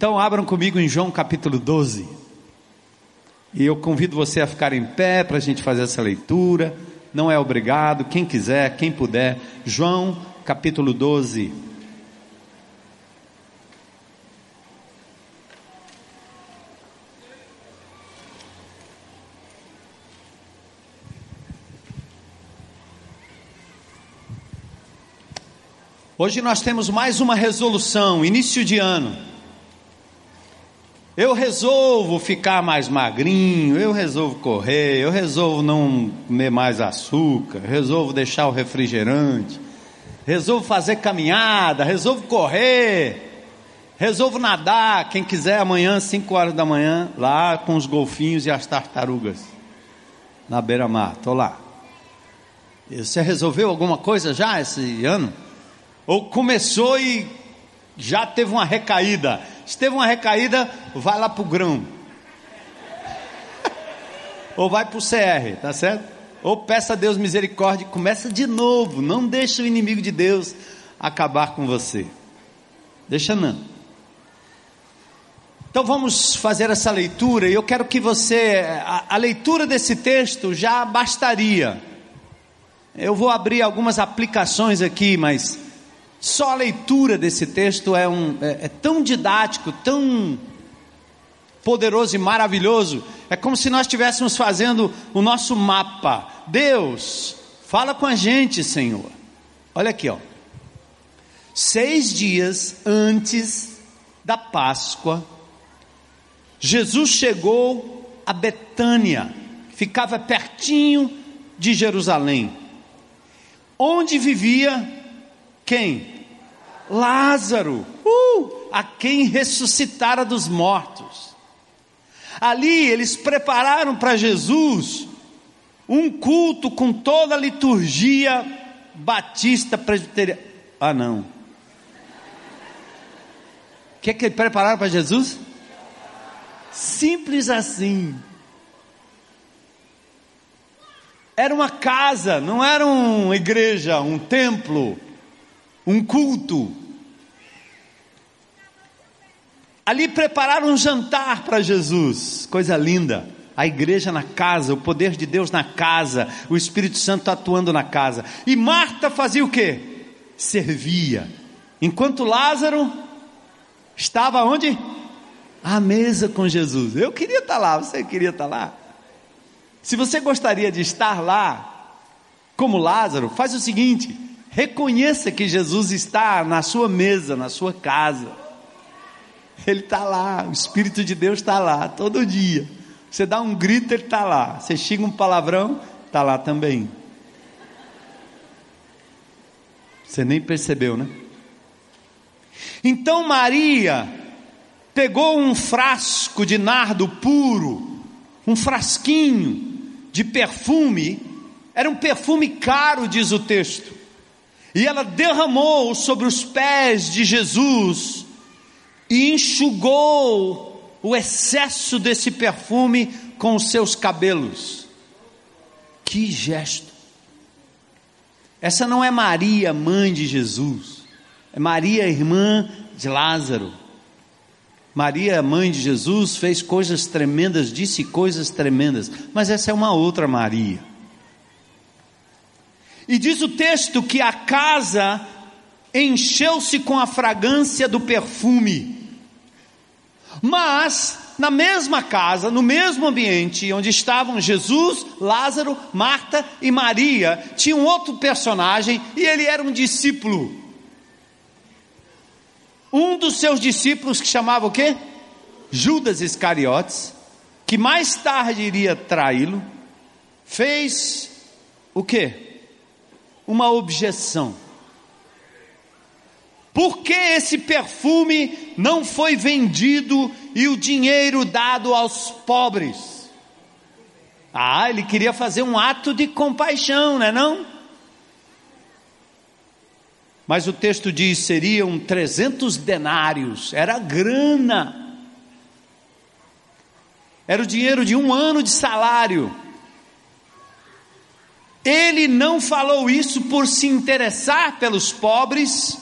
Então abram comigo em João capítulo 12. E eu convido você a ficar em pé para a gente fazer essa leitura. Não é obrigado, quem quiser, quem puder. João capítulo 12. Hoje nós temos mais uma resolução, início de ano. Eu resolvo ficar mais magrinho, eu resolvo correr, eu resolvo não comer mais açúcar, resolvo deixar o refrigerante, resolvo fazer caminhada, resolvo correr, resolvo nadar. Quem quiser amanhã, 5 horas da manhã, lá com os golfinhos e as tartarugas, na beira-mar, estou lá. Você resolveu alguma coisa já esse ano? Ou começou e já teve uma recaída? Se teve uma recaída, vai lá para o grão. Ou vai para o CR, tá certo? Ou peça a Deus misericórdia e começa de novo. Não deixa o inimigo de Deus acabar com você. Deixa não. Então vamos fazer essa leitura e eu quero que você, a, a, leitura desse texto já bastaria. Eu vou abrir algumas aplicações aqui, mas só a leitura desse texto é, um, é, é tão didático, tão poderoso e maravilhoso. É como se nós estivéssemos fazendo o nosso mapa. Deus, fala com a gente, Senhor. Olha aqui, ó. Seis dias antes da Páscoa, Jesus chegou a Betânia, ficava pertinho de Jerusalém, onde vivia quem? Lázaro, uh, a quem ressuscitara dos mortos. Ali eles prepararam para Jesus um culto com toda a liturgia batista presbiteriana. Ah, não. O que é que prepararam para Jesus? Simples assim. Era uma casa, não era uma igreja, um templo um culto. Ali prepararam um jantar para Jesus, coisa linda. A igreja na casa, o poder de Deus na casa, o Espírito Santo atuando na casa. E Marta fazia o que? Servia. Enquanto Lázaro estava onde? À mesa com Jesus. Eu queria estar lá, você queria estar lá? Se você gostaria de estar lá, como Lázaro, faz o seguinte: Reconheça que Jesus está na sua mesa, na sua casa. Ele está lá, o Espírito de Deus está lá, todo dia. Você dá um grito, ele está lá. Você xinga um palavrão, está lá também. Você nem percebeu, né? Então Maria pegou um frasco de nardo puro, um frasquinho de perfume, era um perfume caro, diz o texto. E ela derramou sobre os pés de Jesus e enxugou o excesso desse perfume com os seus cabelos. Que gesto! Essa não é Maria, mãe de Jesus, é Maria, irmã de Lázaro. Maria, mãe de Jesus, fez coisas tremendas, disse coisas tremendas, mas essa é uma outra Maria. E diz o texto que a casa encheu-se com a fragrância do perfume. Mas, na mesma casa, no mesmo ambiente onde estavam Jesus, Lázaro, Marta e Maria, tinha um outro personagem e ele era um discípulo. Um dos seus discípulos que chamava o quê? Judas Iscariotes, que mais tarde iria traí-lo, fez o quê? Uma objeção. Por que esse perfume não foi vendido e o dinheiro dado aos pobres? Ah, ele queria fazer um ato de compaixão, não é não? Mas o texto diz seriam 300 denários, era grana. Era o dinheiro de um ano de salário. Ele não falou isso por se interessar pelos pobres,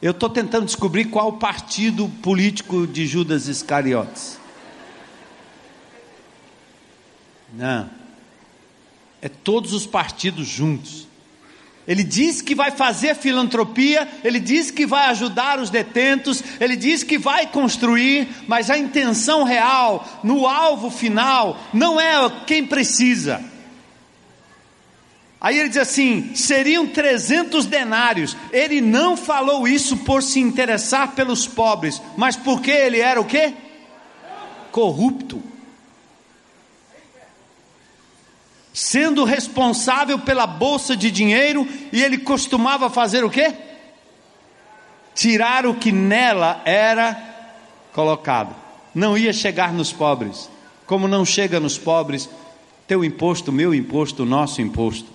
Eu estou tentando descobrir qual o partido político de Judas Iscariotes. Não. É todos os partidos juntos. Ele diz que vai fazer filantropia, ele diz que vai ajudar os detentos, ele diz que vai construir, mas a intenção real, no alvo final, não é quem precisa. Aí ele diz assim: seriam 300 denários. Ele não falou isso por se interessar pelos pobres, mas porque ele era o quê? Corrupto. sendo responsável pela bolsa de dinheiro, e ele costumava fazer o quê? Tirar o que nela era colocado. Não ia chegar nos pobres. Como não chega nos pobres, teu imposto, meu imposto, nosso imposto.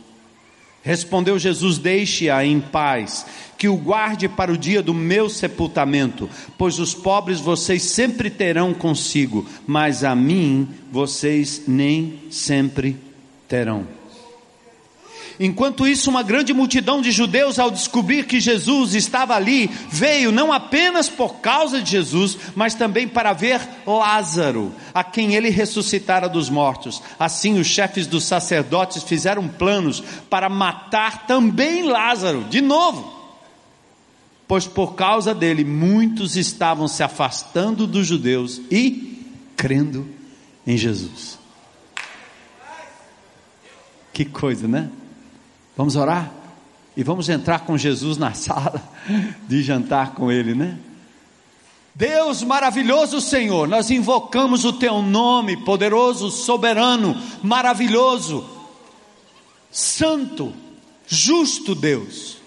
Respondeu Jesus: Deixe-a em paz, que o guarde para o dia do meu sepultamento, pois os pobres vocês sempre terão consigo, mas a mim vocês nem sempre terão. Enquanto isso, uma grande multidão de judeus, ao descobrir que Jesus estava ali, veio não apenas por causa de Jesus, mas também para ver Lázaro, a quem ele ressuscitara dos mortos. Assim, os chefes dos sacerdotes fizeram planos para matar também Lázaro, de novo. Pois por causa dele, muitos estavam se afastando dos judeus e crendo em Jesus. Que coisa, né? Vamos orar? E vamos entrar com Jesus na sala de jantar com Ele, né? Deus maravilhoso Senhor, nós invocamos o Teu nome, poderoso, soberano, maravilhoso, santo, justo Deus,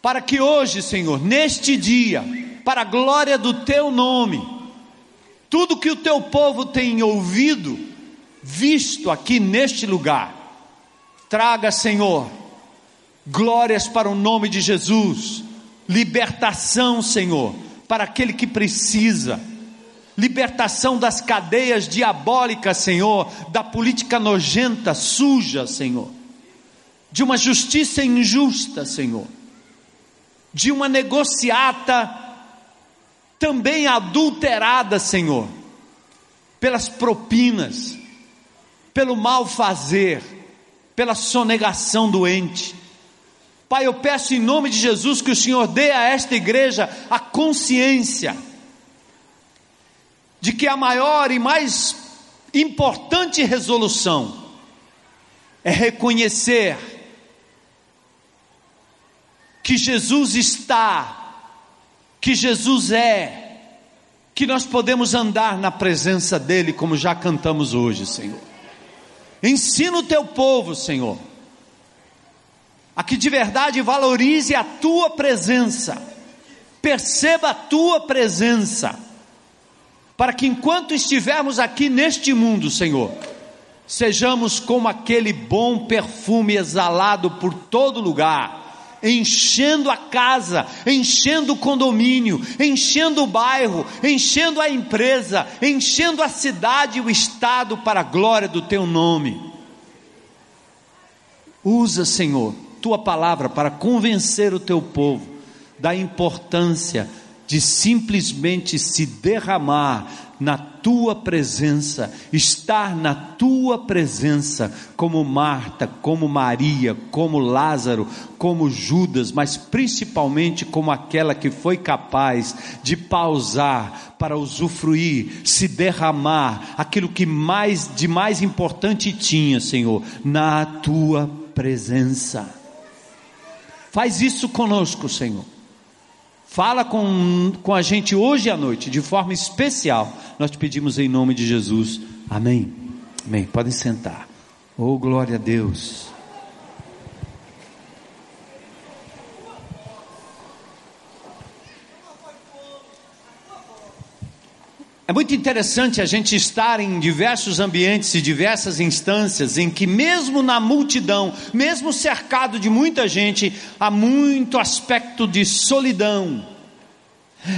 para que hoje, Senhor, neste dia, para a glória do Teu nome, tudo que o Teu povo tem ouvido, visto aqui neste lugar. Traga, Senhor, glórias para o nome de Jesus, libertação, Senhor, para aquele que precisa, libertação das cadeias diabólicas, Senhor, da política nojenta, suja, Senhor, de uma justiça injusta, Senhor, de uma negociata também adulterada, Senhor, pelas propinas, pelo mal fazer, pela sonegação doente. Pai, eu peço em nome de Jesus que o Senhor dê a esta igreja a consciência de que a maior e mais importante resolução é reconhecer que Jesus está, que Jesus é, que nós podemos andar na presença dEle, como já cantamos hoje, Senhor. Ensina o teu povo, Senhor, a que de verdade valorize a tua presença, perceba a tua presença, para que enquanto estivermos aqui neste mundo, Senhor, sejamos como aquele bom perfume exalado por todo lugar enchendo a casa, enchendo o condomínio, enchendo o bairro, enchendo a empresa, enchendo a cidade e o estado para a glória do teu nome. Usa, Senhor, tua palavra para convencer o teu povo da importância de simplesmente se derramar na tua presença, estar na tua presença, como Marta, como Maria, como Lázaro, como Judas, mas principalmente como aquela que foi capaz de pausar para usufruir, se derramar aquilo que mais de mais importante tinha, Senhor, na tua presença. Faz isso conosco, Senhor Fala com, com a gente hoje à noite, de forma especial. Nós te pedimos em nome de Jesus. Amém. Amém. Podem sentar. Oh, glória a Deus. É muito interessante a gente estar em diversos ambientes e diversas instâncias em que, mesmo na multidão, mesmo cercado de muita gente, há muito aspecto de solidão.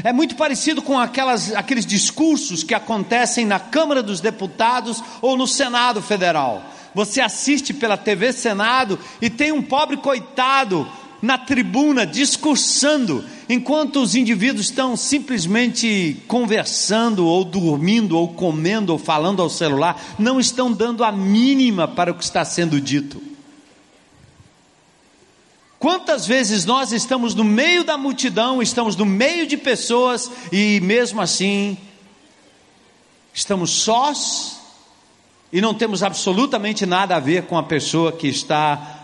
É muito parecido com aquelas, aqueles discursos que acontecem na Câmara dos Deputados ou no Senado Federal. Você assiste pela TV Senado e tem um pobre coitado na tribuna discursando, enquanto os indivíduos estão simplesmente conversando, ou dormindo, ou comendo, ou falando ao celular, não estão dando a mínima para o que está sendo dito. Quantas vezes nós estamos no meio da multidão, estamos no meio de pessoas e mesmo assim estamos sós e não temos absolutamente nada a ver com a pessoa que está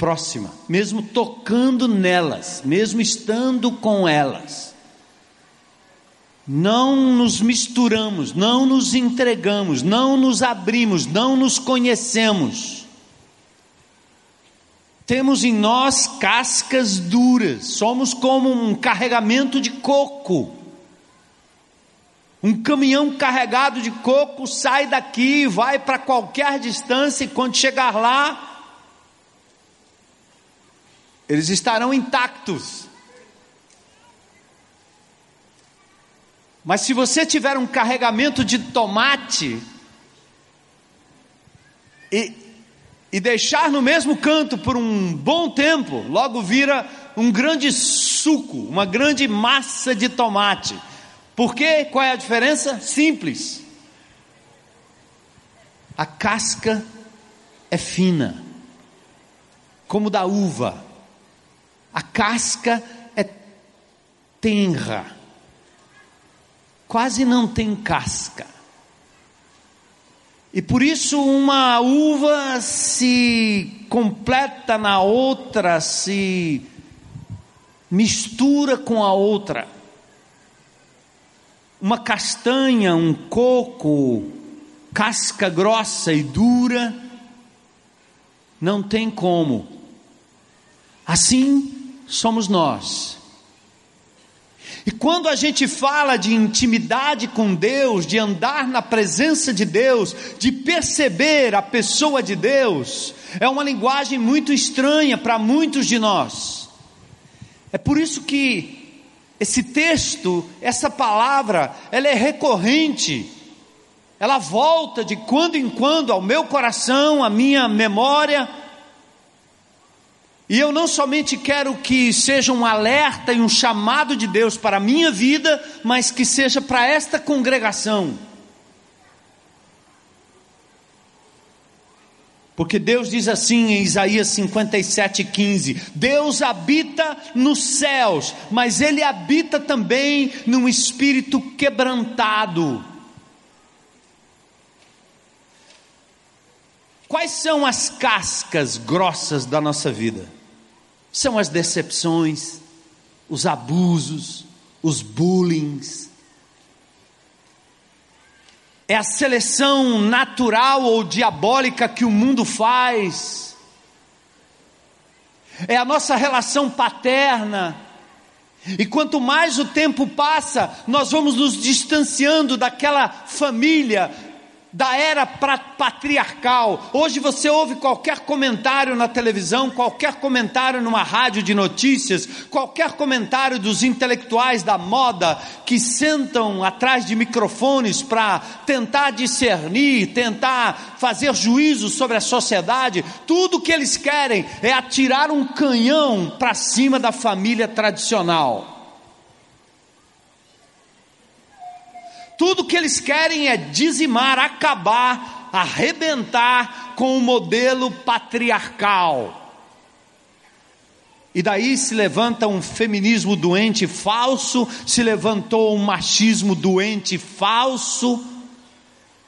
próxima, mesmo tocando nelas, mesmo estando com elas. Não nos misturamos, não nos entregamos, não nos abrimos, não nos conhecemos. Temos em nós cascas duras, somos como um carregamento de coco. Um caminhão carregado de coco sai daqui, vai para qualquer distância, e quando chegar lá, eles estarão intactos. Mas se você tiver um carregamento de tomate e, e deixar no mesmo canto por um bom tempo, logo vira um grande suco, uma grande massa de tomate. Por quê? Qual é a diferença? Simples. A casca é fina, como da uva. A casca é tenra, quase não tem casca. E por isso uma uva se completa na outra, se mistura com a outra. Uma castanha, um coco, casca grossa e dura, não tem como. Assim somos nós. E quando a gente fala de intimidade com Deus, de andar na presença de Deus, de perceber a pessoa de Deus, é uma linguagem muito estranha para muitos de nós. É por isso que esse texto, essa palavra, ela é recorrente. Ela volta de quando em quando ao meu coração, à minha memória, e eu não somente quero que seja um alerta e um chamado de Deus para a minha vida, mas que seja para esta congregação. Porque Deus diz assim em Isaías 57,15: Deus habita nos céus, mas Ele habita também num espírito quebrantado. Quais são as cascas grossas da nossa vida? São as decepções, os abusos, os bullings. É a seleção natural ou diabólica que o mundo faz. É a nossa relação paterna. E quanto mais o tempo passa, nós vamos nos distanciando daquela família da era patriarcal. Hoje você ouve qualquer comentário na televisão, qualquer comentário numa rádio de notícias, qualquer comentário dos intelectuais da moda que sentam atrás de microfones para tentar discernir, tentar fazer juízo sobre a sociedade. Tudo que eles querem é atirar um canhão para cima da família tradicional. Tudo que eles querem é dizimar, acabar, arrebentar com o modelo patriarcal. E daí se levanta um feminismo doente falso, se levantou um machismo doente falso,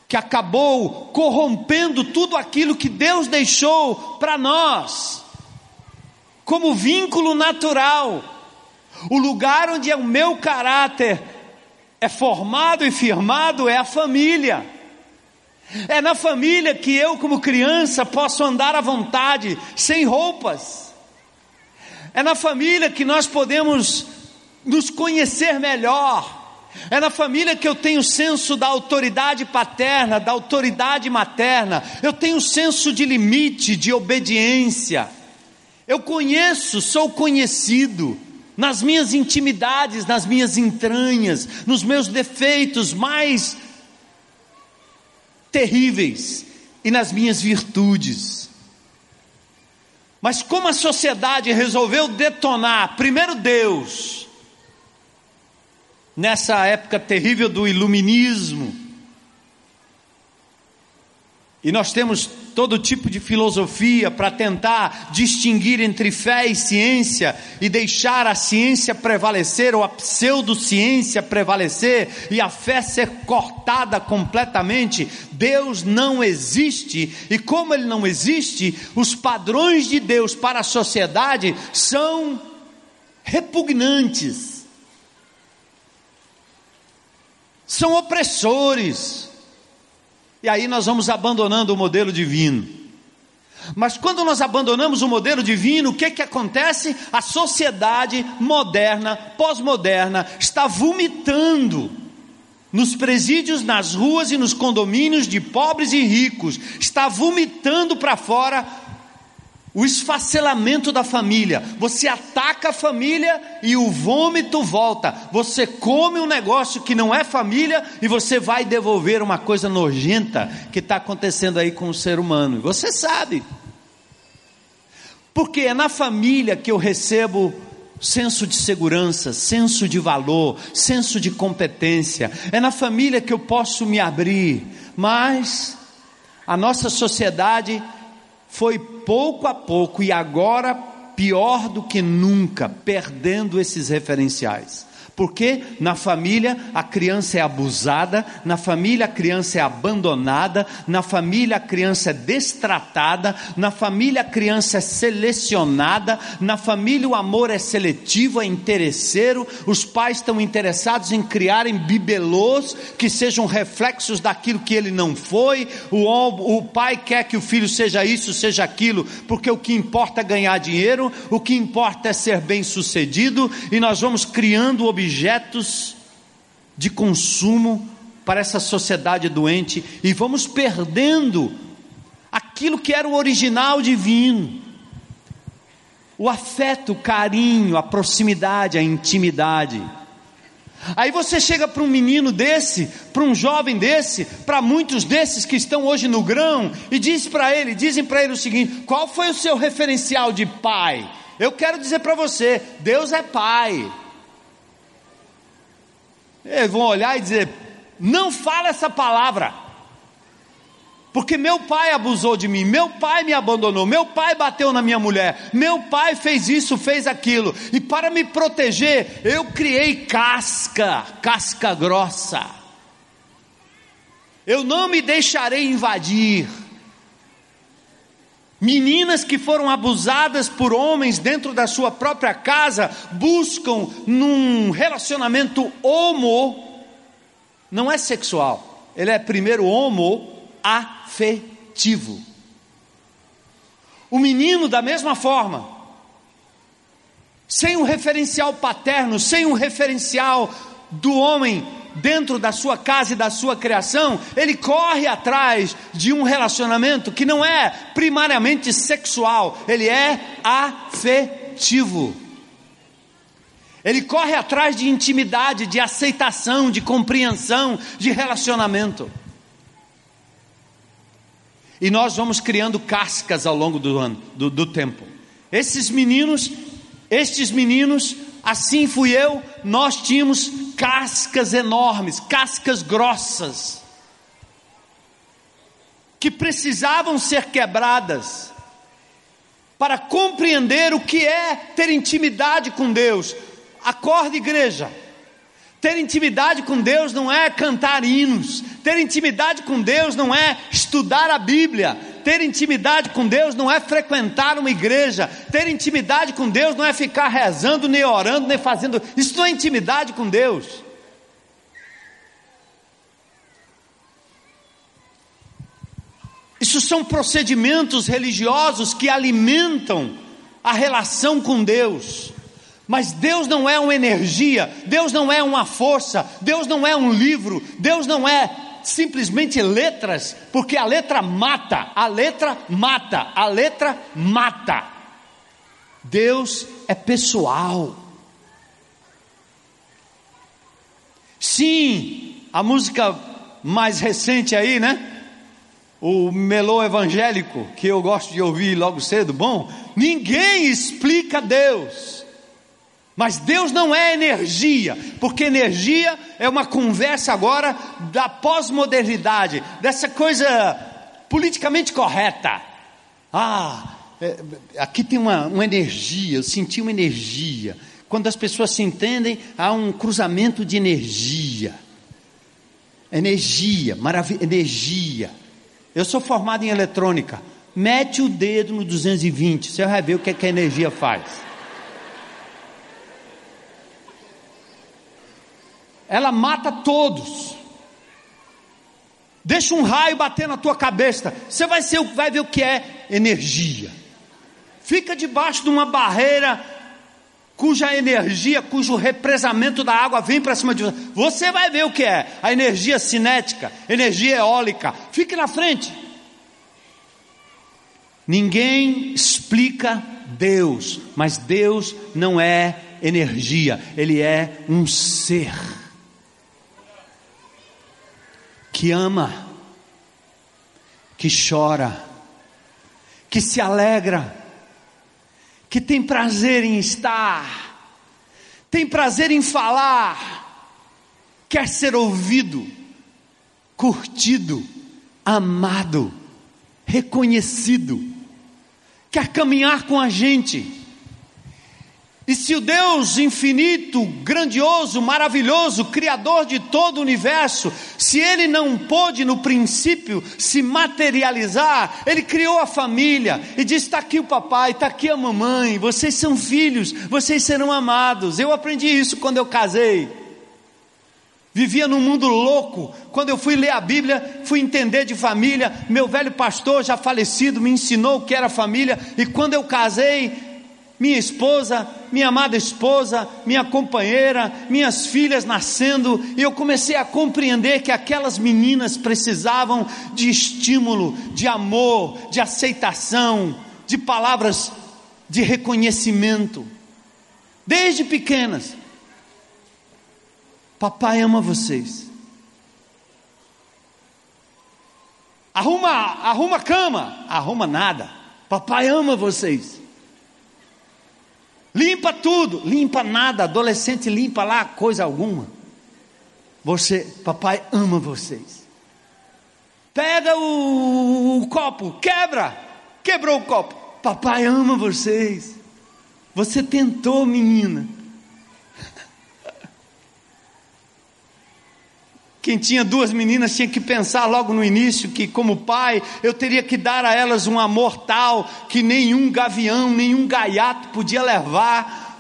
que acabou corrompendo tudo aquilo que Deus deixou para nós, como vínculo natural, o lugar onde é o meu caráter é formado e firmado é a família. É na família que eu, como criança, posso andar à vontade, sem roupas. É na família que nós podemos nos conhecer melhor. É na família que eu tenho senso da autoridade paterna, da autoridade materna. Eu tenho senso de limite, de obediência. Eu conheço, sou conhecido nas minhas intimidades, nas minhas entranhas, nos meus defeitos mais terríveis e nas minhas virtudes. Mas como a sociedade resolveu detonar primeiro Deus, nessa época terrível do iluminismo, e nós temos todo tipo de filosofia para tentar distinguir entre fé e ciência e deixar a ciência prevalecer ou a pseudociência prevalecer e a fé ser cortada completamente. Deus não existe e, como Ele não existe, os padrões de Deus para a sociedade são repugnantes, são opressores e aí nós vamos abandonando o modelo divino. Mas quando nós abandonamos o modelo divino, o que que acontece? A sociedade moderna, pós-moderna, está vomitando nos presídios, nas ruas e nos condomínios de pobres e ricos, está vomitando para fora o esfacelamento da família. Você ataca a família e o vômito volta. Você come um negócio que não é família e você vai devolver uma coisa nojenta que está acontecendo aí com o ser humano. Você sabe. Porque é na família que eu recebo senso de segurança, senso de valor, senso de competência. É na família que eu posso me abrir. Mas a nossa sociedade foi pouco a pouco e agora pior do que nunca, perdendo esses referenciais. Porque na família a criança é abusada, na família a criança é abandonada, na família a criança é destratada, na família a criança é selecionada, na família o amor é seletivo, é interesseiro, os pais estão interessados em criarem bibelôs que sejam reflexos daquilo que ele não foi, o, o pai quer que o filho seja isso, seja aquilo, porque o que importa é ganhar dinheiro, o que importa é ser bem sucedido, e nós vamos criando objetos objetos de consumo para essa sociedade doente e vamos perdendo aquilo que era o original divino. O afeto, o carinho, a proximidade, a intimidade. Aí você chega para um menino desse, para um jovem desse, para muitos desses que estão hoje no grão, e diz para ele, dizem para ele o seguinte: qual foi o seu referencial de pai? Eu quero dizer para você, Deus é pai. Eles vão olhar e dizer: não fala essa palavra, porque meu pai abusou de mim, meu pai me abandonou, meu pai bateu na minha mulher, meu pai fez isso, fez aquilo, e para me proteger, eu criei casca, casca grossa. Eu não me deixarei invadir. Meninas que foram abusadas por homens dentro da sua própria casa buscam num relacionamento homo, não é sexual, ele é primeiro homo afetivo. O menino, da mesma forma, sem um referencial paterno, sem um referencial do homem dentro da sua casa e da sua criação, ele corre atrás de um relacionamento que não é primariamente sexual, ele é afetivo. Ele corre atrás de intimidade, de aceitação, de compreensão, de relacionamento. E nós vamos criando cascas ao longo do ano, do, do tempo. Esses meninos, estes meninos assim fui eu, nós tínhamos cascas enormes, cascas grossas, que precisavam ser quebradas, para compreender o que é ter intimidade com Deus. Acorda, igreja. Ter intimidade com Deus não é cantar hinos, ter intimidade com Deus não é estudar a Bíblia, ter intimidade com Deus não é frequentar uma igreja, ter intimidade com Deus não é ficar rezando, nem orando, nem fazendo, isso não é intimidade com Deus. Isso são procedimentos religiosos que alimentam a relação com Deus. Mas Deus não é uma energia, Deus não é uma força, Deus não é um livro, Deus não é simplesmente letras, porque a letra mata, a letra mata, a letra mata. Deus é pessoal. Sim, a música mais recente aí, né? o melô evangélico, que eu gosto de ouvir logo cedo, bom, ninguém explica Deus. Mas Deus não é energia, porque energia é uma conversa agora da pós-modernidade, dessa coisa politicamente correta. Ah, é, aqui tem uma, uma energia, eu senti uma energia. Quando as pessoas se entendem, há um cruzamento de energia. Energia, maravilha, energia. Eu sou formado em eletrônica. Mete o dedo no 220, você vai ver o que, é que a energia faz. Ela mata todos. Deixa um raio bater na tua cabeça. Você vai, ser, vai ver o que é energia. Fica debaixo de uma barreira cuja energia, cujo represamento da água vem para cima de você. Você vai ver o que é a energia cinética, energia eólica. Fique na frente. Ninguém explica Deus, mas Deus não é energia, Ele é um ser que ama, que chora, que se alegra que tem prazer em estar, tem prazer em falar, quer ser ouvido, curtido, amado, reconhecido, quer caminhar com a gente. E se o Deus infinito, grandioso, maravilhoso, criador de todo o universo, se ele não pôde no princípio se materializar, ele criou a família e disse: está aqui o papai, está aqui a mamãe, vocês são filhos, vocês serão amados. Eu aprendi isso quando eu casei. Vivia num mundo louco. Quando eu fui ler a Bíblia, fui entender de família. Meu velho pastor, já falecido, me ensinou o que era família. E quando eu casei, minha esposa, minha amada esposa, minha companheira, minhas filhas nascendo, e eu comecei a compreender que aquelas meninas precisavam de estímulo, de amor, de aceitação, de palavras de reconhecimento, desde pequenas. Papai ama vocês. Arruma, arruma cama, arruma nada. Papai ama vocês. Limpa tudo, limpa nada, adolescente limpa lá coisa alguma. Você, papai ama vocês. Pega o, o copo, quebra, quebrou o copo. Papai ama vocês. Você tentou, menina. Quem tinha duas meninas tinha que pensar logo no início que, como pai, eu teria que dar a elas um amor tal que nenhum gavião, nenhum gaiato podia levar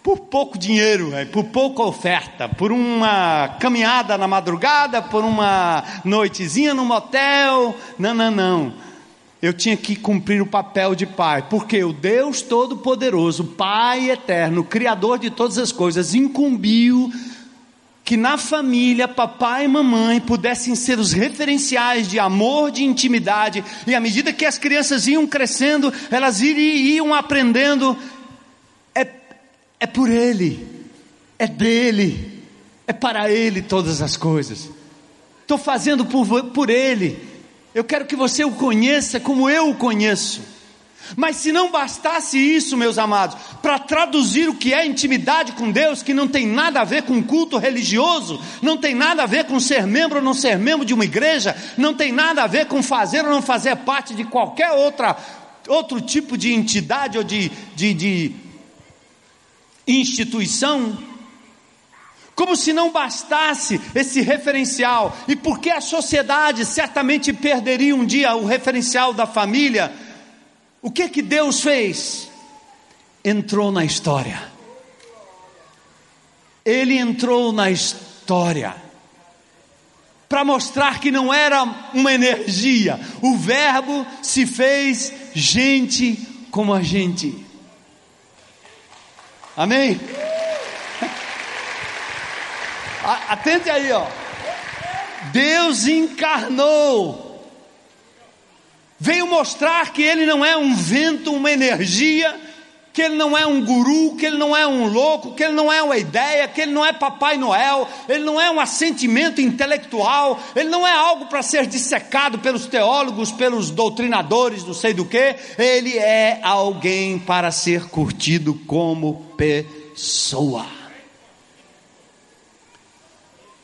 por pouco dinheiro, por pouca oferta, por uma caminhada na madrugada, por uma noitezinha no motel. Não, não, não. Eu tinha que cumprir o papel de pai, porque o Deus Todo-Poderoso, Pai eterno, Criador de todas as coisas, incumbiu que na família papai e mamãe pudessem ser os referenciais de amor, de intimidade, e à medida que as crianças iam crescendo, elas iam aprendendo, é, é por Ele, é dele, é para Ele todas as coisas, estou fazendo por, por Ele, eu quero que você o conheça como eu o conheço. Mas se não bastasse isso, meus amados, para traduzir o que é intimidade com Deus, que não tem nada a ver com culto religioso, não tem nada a ver com ser membro ou não ser membro de uma igreja, não tem nada a ver com fazer ou não fazer parte de qualquer outra, outro tipo de entidade ou de, de, de instituição, como se não bastasse esse referencial, e porque a sociedade certamente perderia um dia o referencial da família, o que que Deus fez? Entrou na história. Ele entrou na história para mostrar que não era uma energia. O Verbo se fez gente como a gente. Amém? Atente aí, ó. Deus encarnou veio mostrar que ele não é um vento, uma energia, que ele não é um guru, que ele não é um louco, que ele não é uma ideia, que ele não é Papai Noel, ele não é um assentimento intelectual, ele não é algo para ser dissecado pelos teólogos, pelos doutrinadores, não sei do que, ele é alguém para ser curtido como pessoa.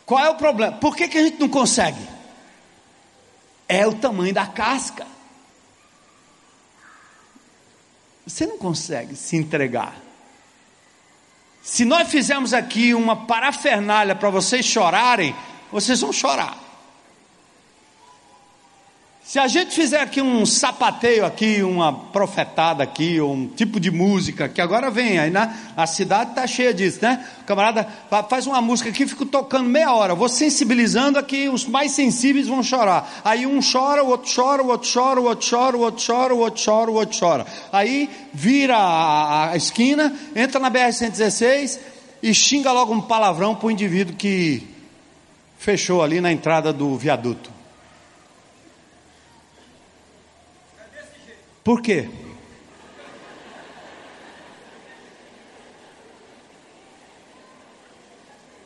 Qual é o problema? Por que, que a gente não consegue? É o tamanho da casca. Você não consegue se entregar. Se nós fizermos aqui uma parafernália para vocês chorarem, vocês vão chorar. Se a gente fizer aqui um sapateio aqui, uma profetada aqui, ou um tipo de música, que agora vem aí, né? A cidade está cheia disso, né? Camarada faz uma música aqui, fico tocando meia hora, vou sensibilizando aqui, os mais sensíveis vão chorar. Aí um chora, o outro chora, o outro chora, o outro chora, o outro chora, o outro chora, o outro chora. Aí vira a, a esquina, entra na BR-116 e xinga logo um palavrão para o indivíduo que fechou ali na entrada do viaduto. Por quê?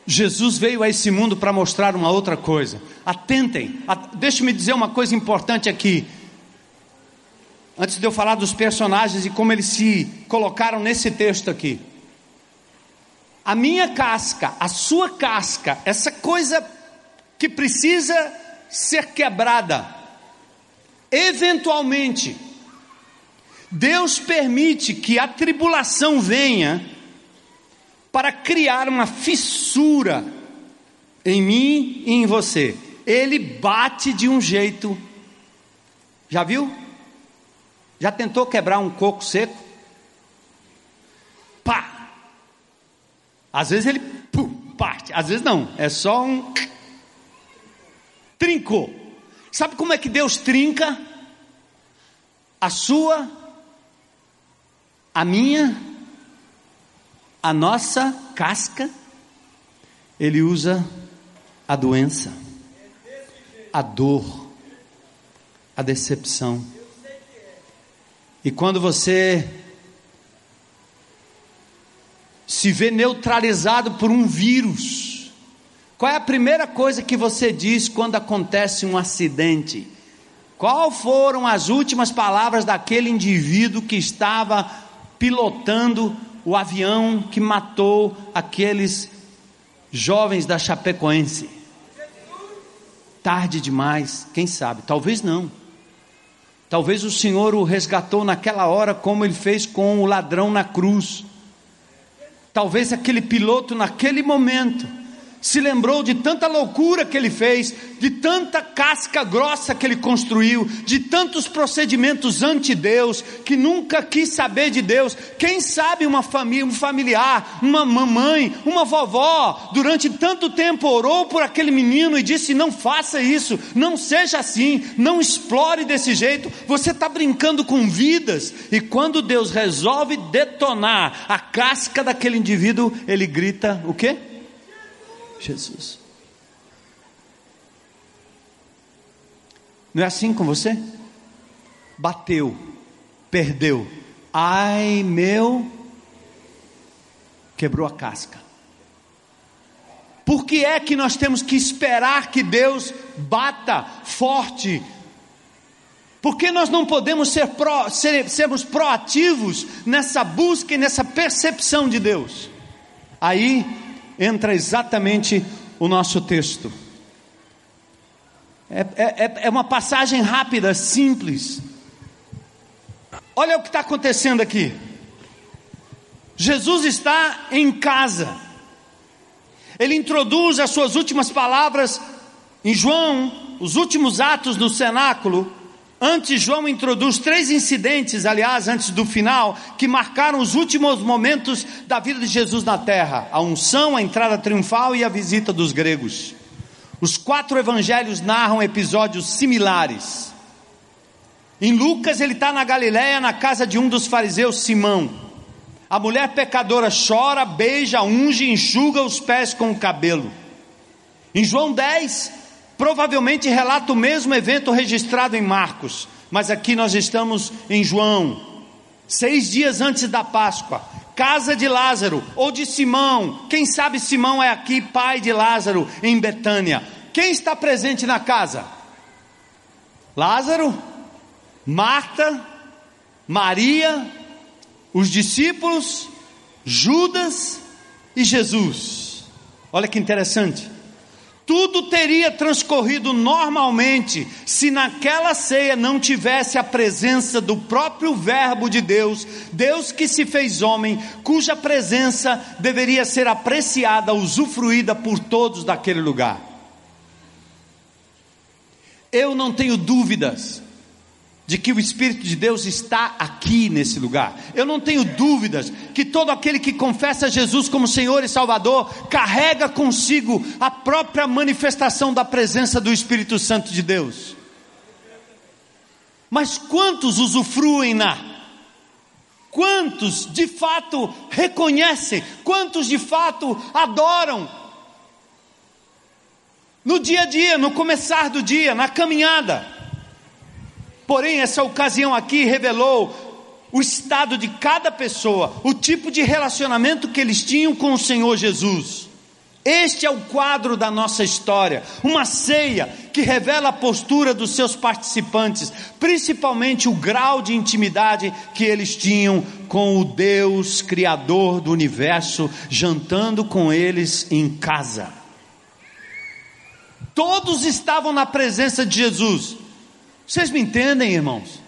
Jesus veio a esse mundo para mostrar uma outra coisa. Atentem, deixe-me dizer uma coisa importante aqui. Antes de eu falar dos personagens e como eles se colocaram nesse texto aqui. A minha casca, a sua casca, essa coisa que precisa ser quebrada, eventualmente, Deus permite que a tribulação venha para criar uma fissura em mim e em você. Ele bate de um jeito. Já viu? Já tentou quebrar um coco seco? Pá! Às vezes ele parte, às vezes não, é só um trincou. Sabe como é que Deus trinca a sua a minha, a nossa casca, ele usa a doença, a dor, a decepção. E quando você se vê neutralizado por um vírus, qual é a primeira coisa que você diz quando acontece um acidente? Qual foram as últimas palavras daquele indivíduo que estava pilotando o avião que matou aqueles jovens da Chapecoense. Tarde demais, quem sabe? Talvez não. Talvez o Senhor o resgatou naquela hora, como ele fez com o ladrão na cruz. Talvez aquele piloto, naquele momento, se lembrou de tanta loucura que ele fez, de tanta casca grossa que ele construiu, de tantos procedimentos ante Deus, que nunca quis saber de Deus. Quem sabe uma família, um familiar, uma mamãe, uma vovó, durante tanto tempo orou por aquele menino e disse: Não faça isso, não seja assim, não explore desse jeito. Você está brincando com vidas. E quando Deus resolve detonar a casca daquele indivíduo, ele grita: O quê? Jesus. Não é assim com você? Bateu, perdeu. Ai meu, quebrou a casca. Por que é que nós temos que esperar que Deus bata forte? Por que nós não podemos ser, pro, ser sermos proativos nessa busca e nessa percepção de Deus? Aí entra exatamente o nosso texto. É, é, é uma passagem rápida, simples. Olha o que está acontecendo aqui. Jesus está em casa. Ele introduz as suas últimas palavras em João, os últimos atos no cenáculo, Antes, João introduz três incidentes, aliás, antes do final, que marcaram os últimos momentos da vida de Jesus na terra: a unção, a entrada triunfal e a visita dos gregos. Os quatro evangelhos narram episódios similares. Em Lucas, ele está na Galiléia, na casa de um dos fariseus, Simão. A mulher pecadora chora, beija, unge, enxuga os pés com o cabelo. Em João 10, Provavelmente relata o mesmo evento registrado em Marcos, mas aqui nós estamos em João. seis dias antes da Páscoa, casa de Lázaro ou de Simão, quem sabe Simão é aqui pai de Lázaro em Betânia. Quem está presente na casa? Lázaro, Marta, Maria, os discípulos, Judas e Jesus. Olha que interessante. Tudo teria transcorrido normalmente se naquela ceia não tivesse a presença do próprio Verbo de Deus, Deus que se fez homem, cuja presença deveria ser apreciada, usufruída por todos daquele lugar. Eu não tenho dúvidas de que o Espírito de Deus está aqui nesse lugar. Eu não tenho dúvidas que todo aquele que confessa Jesus como Senhor e Salvador carrega consigo a própria manifestação da presença do Espírito Santo de Deus. Mas quantos usufruem na? Quantos de fato reconhecem? Quantos de fato adoram? No dia a dia, no começar do dia, na caminhada. Porém, essa ocasião aqui revelou o estado de cada pessoa, o tipo de relacionamento que eles tinham com o Senhor Jesus. Este é o quadro da nossa história, uma ceia que revela a postura dos seus participantes, principalmente o grau de intimidade que eles tinham com o Deus Criador do universo, jantando com eles em casa. Todos estavam na presença de Jesus, vocês me entendem, irmãos?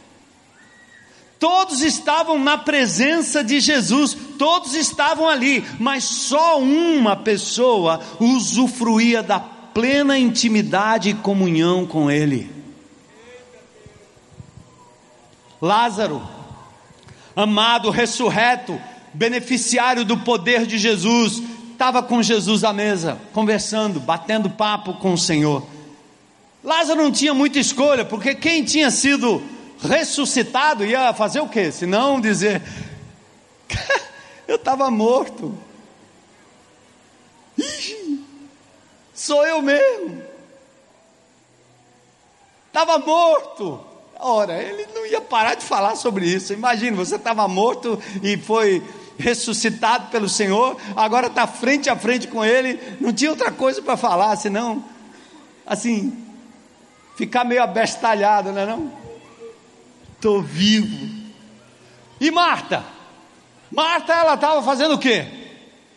Todos estavam na presença de Jesus, todos estavam ali, mas só uma pessoa usufruía da plena intimidade e comunhão com Ele. Lázaro, amado, ressurreto, beneficiário do poder de Jesus, estava com Jesus à mesa, conversando, batendo papo com o Senhor. Lázaro não tinha muita escolha, porque quem tinha sido ressuscitado ia fazer o quê? Se não dizer, eu estava morto. Sou eu mesmo. Estava morto. Ora, ele não ia parar de falar sobre isso. Imagina, você estava morto e foi ressuscitado pelo Senhor, agora está frente a frente com Ele, não tinha outra coisa para falar, senão, assim, ficar meio abestalhado, não é não? Estou vivo. E Marta? Marta, ela estava fazendo o quê?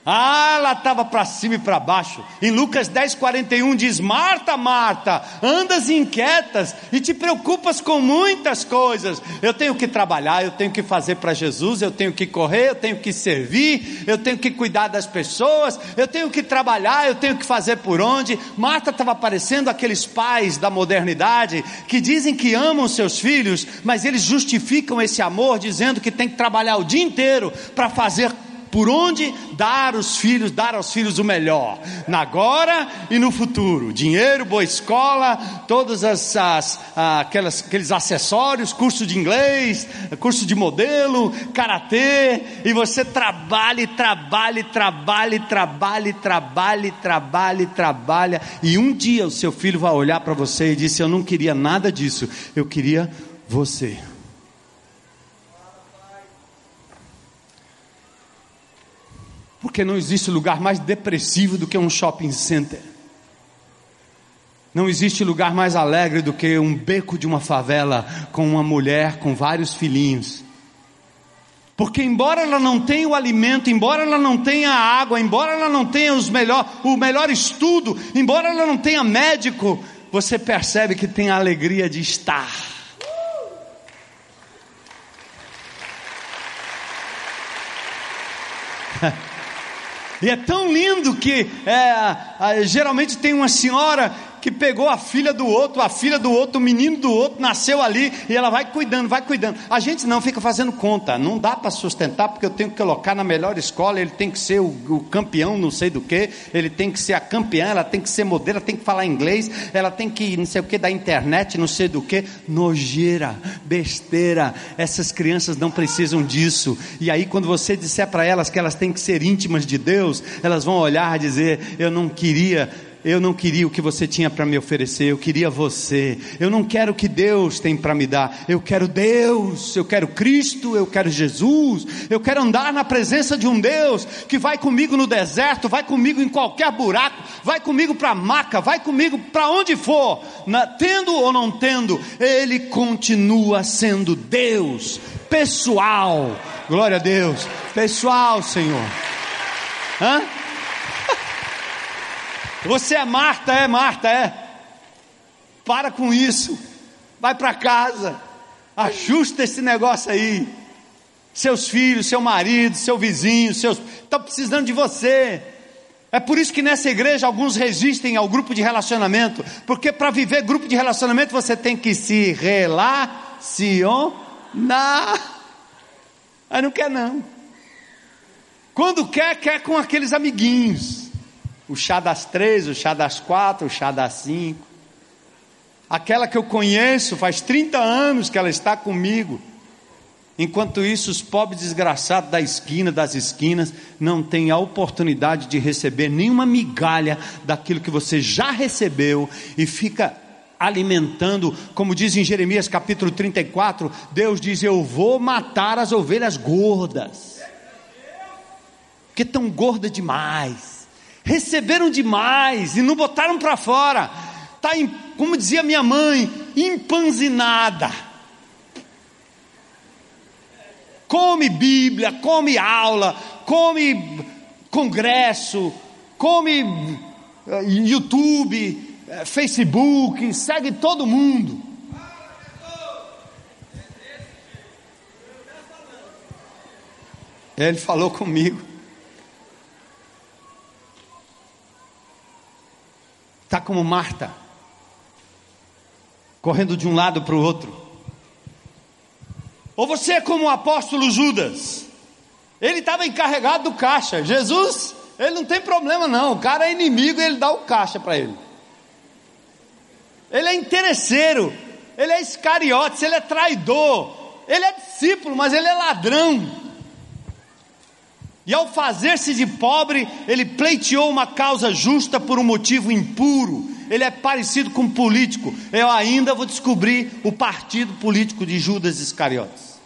Ah, ela estava para cima e para baixo. Em Lucas 10, 41 diz: Marta, Marta, andas inquietas e te preocupas com muitas coisas. Eu tenho que trabalhar, eu tenho que fazer para Jesus, eu tenho que correr, eu tenho que servir, eu tenho que cuidar das pessoas, eu tenho que trabalhar, eu tenho que fazer por onde. Marta estava parecendo aqueles pais da modernidade que dizem que amam seus filhos, mas eles justificam esse amor dizendo que tem que trabalhar o dia inteiro para fazer por onde dar os filhos, dar aos filhos o melhor, na agora e no futuro. Dinheiro, boa escola, todos as, as, aquelas, aqueles acessórios, curso de inglês, curso de modelo, karatê, e você trabalha, trabalha, trabalha, trabalha, trabalha, trabalha, trabalha, e um dia o seu filho vai olhar para você e dizer: Eu não queria nada disso, eu queria você. Porque não existe lugar mais depressivo do que um shopping center. Não existe lugar mais alegre do que um beco de uma favela com uma mulher com vários filhinhos. Porque embora ela não tenha o alimento, embora ela não tenha a água, embora ela não tenha os melhor, o melhor estudo, embora ela não tenha médico, você percebe que tem a alegria de estar. E é tão lindo que é, geralmente tem uma senhora que pegou a filha do outro, a filha do outro, o menino do outro, nasceu ali e ela vai cuidando, vai cuidando. A gente não fica fazendo conta, não dá para sustentar porque eu tenho que colocar na melhor escola, ele tem que ser o, o, campeão, não sei do que, ele tem que ser a campeã, ela tem que ser modelo, ela tem que falar inglês, ela tem que não sei o que da internet, não sei do que, nojeira, besteira. Essas crianças não precisam disso. E aí quando você disser para elas que elas têm que ser íntimas de Deus, elas vão olhar e dizer: eu não queria eu não queria o que você tinha para me oferecer, eu queria você. Eu não quero o que Deus tem para me dar, eu quero Deus, eu quero Cristo, eu quero Jesus, eu quero andar na presença de um Deus que vai comigo no deserto, vai comigo em qualquer buraco, vai comigo para a maca, vai comigo para onde for, na, tendo ou não tendo, Ele continua sendo Deus, pessoal. Glória a Deus, pessoal, Senhor. Hã? Você é Marta, é Marta, é. Para com isso. Vai para casa. Ajusta esse negócio aí. Seus filhos, seu marido, seu vizinho, seus estão precisando de você. É por isso que nessa igreja alguns resistem ao grupo de relacionamento, porque para viver grupo de relacionamento você tem que se relacionar. Aí não quer não. Quando quer, quer com aqueles amiguinhos o chá das três, o chá das quatro, o chá das cinco. Aquela que eu conheço faz 30 anos que ela está comigo. Enquanto isso, os pobres desgraçados da esquina, das esquinas, não têm a oportunidade de receber nenhuma migalha daquilo que você já recebeu e fica alimentando, como diz em Jeremias capítulo 34, Deus diz: Eu vou matar as ovelhas gordas, porque estão gordas demais receberam demais e não botaram para fora. Está, como dizia minha mãe, empanzinada. Come Bíblia, come aula, come congresso, come eh, YouTube, eh, Facebook, segue todo mundo. Ele falou comigo. Está como Marta, correndo de um lado para o outro. Ou você é como o apóstolo Judas, ele estava encarregado do caixa. Jesus, ele não tem problema não, o cara é inimigo e ele dá o caixa para ele. Ele é interesseiro, ele é escariote, ele é traidor, ele é discípulo, mas ele é ladrão. E ao fazer-se de pobre, ele pleiteou uma causa justa por um motivo impuro. Ele é parecido com um político. Eu ainda vou descobrir o partido político de Judas Iscariotes.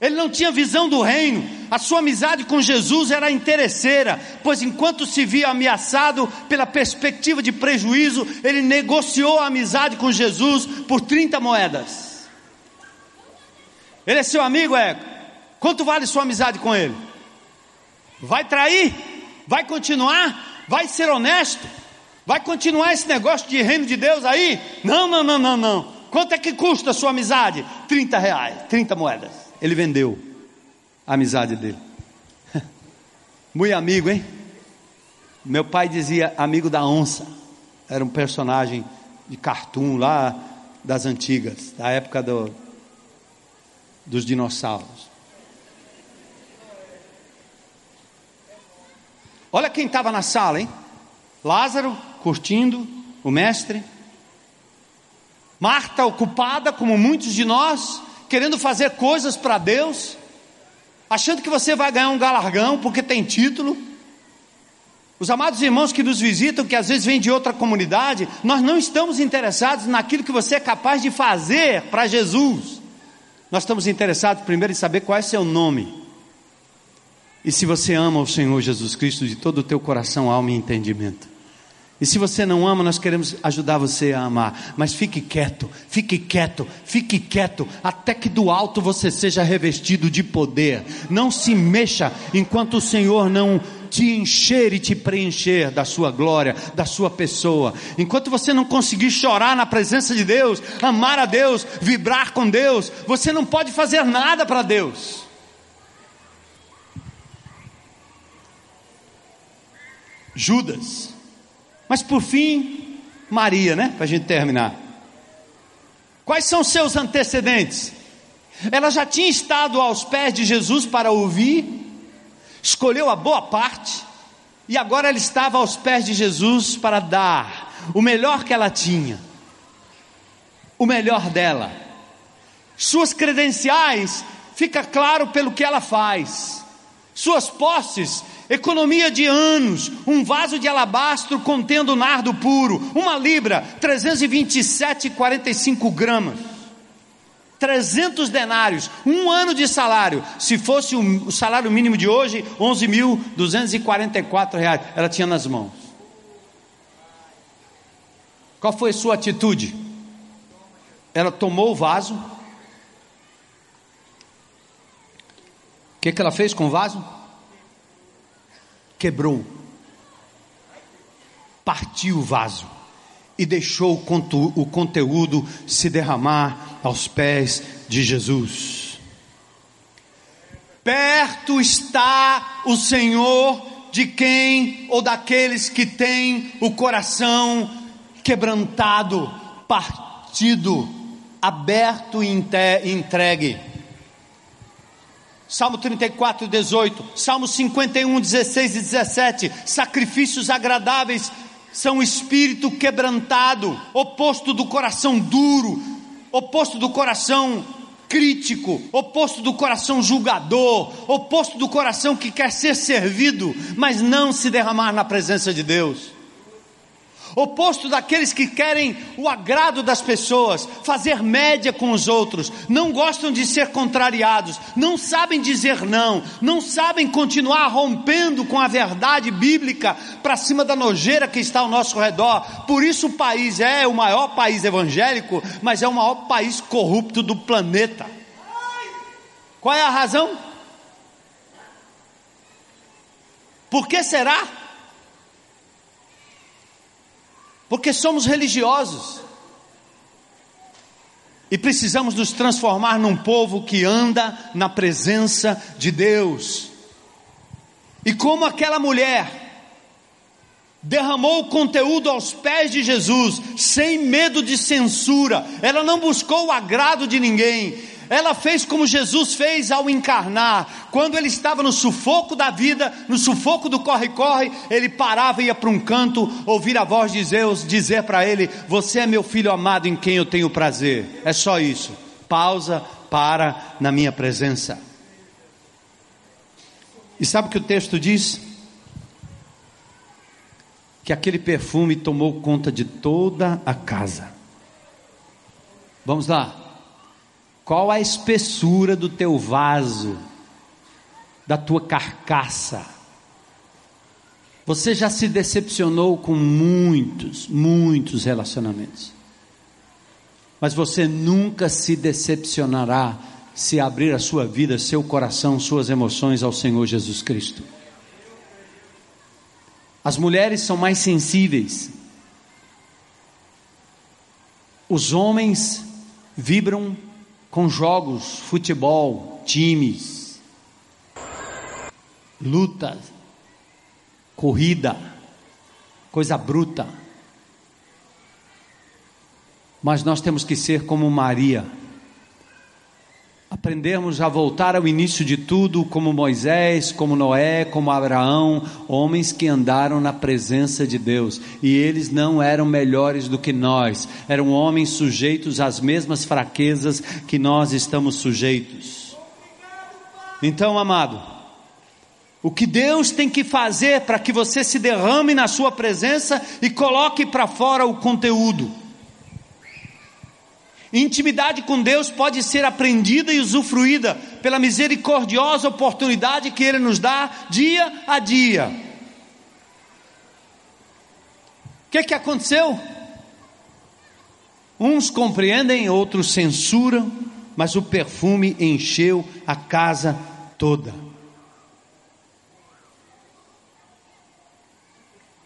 Ele não tinha visão do reino, a sua amizade com Jesus era interesseira, pois enquanto se via ameaçado pela perspectiva de prejuízo, ele negociou a amizade com Jesus por 30 moedas. Ele é seu amigo, é? Quanto vale sua amizade com ele? Vai trair? Vai continuar? Vai ser honesto? Vai continuar esse negócio de reino de Deus aí? Não, não, não, não, não. Quanto é que custa a sua amizade? 30 reais, 30 moedas. Ele vendeu a amizade dele. Muito amigo, hein? Meu pai dizia amigo da onça. Era um personagem de cartoon lá das antigas, da época do, dos dinossauros. Olha quem estava na sala, hein? Lázaro curtindo o mestre. Marta ocupada, como muitos de nós, querendo fazer coisas para Deus, achando que você vai ganhar um galargão porque tem título. Os amados irmãos que nos visitam, que às vezes vêm de outra comunidade, nós não estamos interessados naquilo que você é capaz de fazer para Jesus. Nós estamos interessados primeiro em saber qual é seu nome. E se você ama o Senhor Jesus Cristo de todo o teu coração, alma e entendimento. E se você não ama, nós queremos ajudar você a amar. Mas fique quieto, fique quieto, fique quieto, até que do alto você seja revestido de poder. Não se mexa enquanto o Senhor não te encher e te preencher da sua glória, da sua pessoa. Enquanto você não conseguir chorar na presença de Deus, amar a Deus, vibrar com Deus, você não pode fazer nada para Deus. Judas. Mas por fim, Maria, né? Para a gente terminar. Quais são seus antecedentes? Ela já tinha estado aos pés de Jesus para ouvir, escolheu a boa parte, e agora ela estava aos pés de Jesus para dar o melhor que ela tinha, o melhor dela. Suas credenciais fica claro pelo que ela faz. Suas posses economia de anos, um vaso de alabastro contendo nardo puro, uma libra, 327,45 gramas. 300 denários, um ano de salário. Se fosse o salário mínimo de hoje, 11.244 reais, ela tinha nas mãos. Qual foi sua atitude? Ela tomou o vaso. O que, que ela fez com o vaso? Quebrou. Partiu o vaso e deixou o conteúdo se derramar aos pés de Jesus. Perto está o Senhor de quem ou daqueles que têm o coração quebrantado, partido, aberto e entregue. Salmo 34, 18, Salmo 51, 16 e 17, sacrifícios agradáveis são espírito quebrantado, oposto do coração duro, oposto do coração crítico, oposto do coração julgador, oposto do coração que quer ser servido, mas não se derramar na presença de Deus oposto daqueles que querem o agrado das pessoas, fazer média com os outros, não gostam de ser contrariados, não sabem dizer não, não sabem continuar rompendo com a verdade bíblica para cima da nojeira que está ao nosso redor. Por isso o país é o maior país evangélico, mas é o maior país corrupto do planeta. Qual é a razão? Por que será? Porque somos religiosos. E precisamos nos transformar num povo que anda na presença de Deus. E como aquela mulher derramou o conteúdo aos pés de Jesus, sem medo de censura, ela não buscou o agrado de ninguém, ela fez como Jesus fez ao encarnar. Quando ele estava no sufoco da vida, no sufoco do corre-corre, ele parava e ia para um canto, ouvir a voz de Deus dizer para ele: Você é meu filho amado em quem eu tenho prazer. É só isso. Pausa, para na minha presença. E sabe o que o texto diz? Que aquele perfume tomou conta de toda a casa. Vamos lá. Qual a espessura do teu vaso, da tua carcaça? Você já se decepcionou com muitos, muitos relacionamentos. Mas você nunca se decepcionará se abrir a sua vida, seu coração, suas emoções ao Senhor Jesus Cristo. As mulheres são mais sensíveis. Os homens vibram com jogos, futebol, times, luta, corrida, coisa bruta. Mas nós temos que ser como Maria aprendermos a voltar ao início de tudo, como Moisés, como Noé, como Abraão, homens que andaram na presença de Deus, e eles não eram melhores do que nós, eram homens sujeitos às mesmas fraquezas que nós estamos sujeitos. Então, amado, o que Deus tem que fazer para que você se derrame na sua presença e coloque para fora o conteúdo? Intimidade com Deus pode ser aprendida e usufruída pela misericordiosa oportunidade que Ele nos dá dia a dia. O que, que aconteceu? Uns compreendem, outros censuram, mas o perfume encheu a casa toda.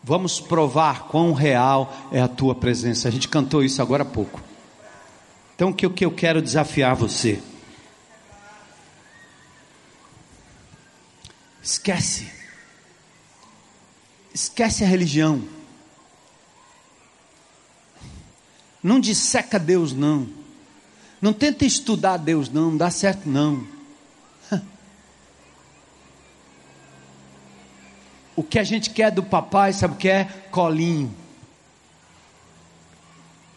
Vamos provar quão real é a tua presença. A gente cantou isso agora há pouco. Então, o que, que eu quero desafiar você? Esquece. Esquece a religião. Não disseca Deus, não. Não tenta estudar Deus, não. Não dá certo, não. O que a gente quer do papai, sabe o que é? Colinho.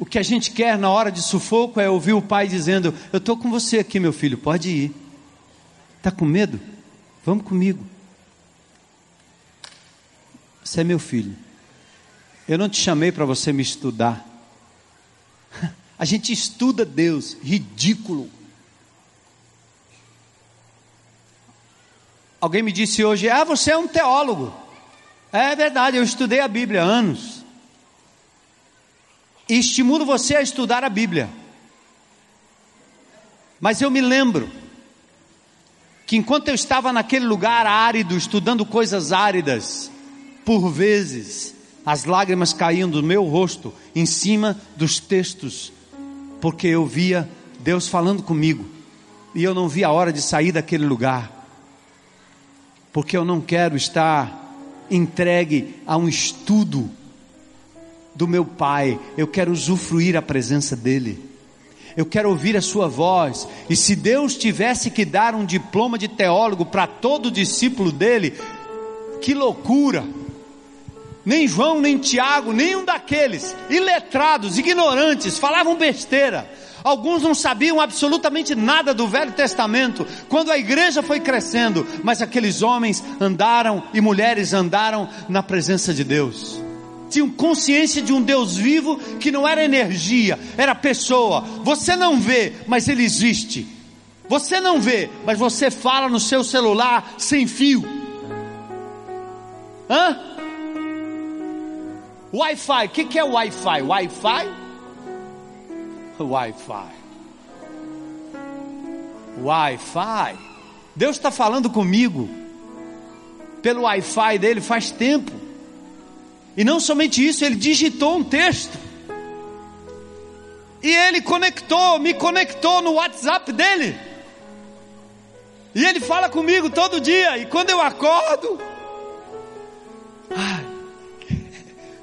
O que a gente quer na hora de sufoco é ouvir o pai dizendo: Eu estou com você aqui, meu filho, pode ir. Está com medo? Vamos comigo. Você é meu filho. Eu não te chamei para você me estudar. A gente estuda Deus, ridículo. Alguém me disse hoje: Ah, você é um teólogo. É verdade, eu estudei a Bíblia anos. E estimulo você a estudar a Bíblia. Mas eu me lembro que enquanto eu estava naquele lugar árido, estudando coisas áridas, por vezes as lágrimas caíam do meu rosto em cima dos textos, porque eu via Deus falando comigo, e eu não via a hora de sair daquele lugar, porque eu não quero estar entregue a um estudo do meu Pai, eu quero usufruir a presença dEle eu quero ouvir a sua voz. E se Deus tivesse que dar um diploma de teólogo para todo discípulo dele, que loucura! Nem João, nem Tiago, nenhum daqueles, iletrados, ignorantes, falavam besteira. Alguns não sabiam absolutamente nada do Velho Testamento, quando a igreja foi crescendo, mas aqueles homens andaram e mulheres andaram na presença de Deus tinham consciência de um Deus vivo que não era energia, era pessoa. Você não vê, mas ele existe. Você não vê, mas você fala no seu celular sem fio. Hã? Wi-Fi, o que, que é Wi-Fi? Wi-Fi? Wi-Fi. Wi-Fi. Deus está falando comigo pelo Wi-Fi dele faz tempo. E não somente isso, ele digitou um texto. E ele conectou, me conectou no WhatsApp dele. E ele fala comigo todo dia. E quando eu acordo. Ai,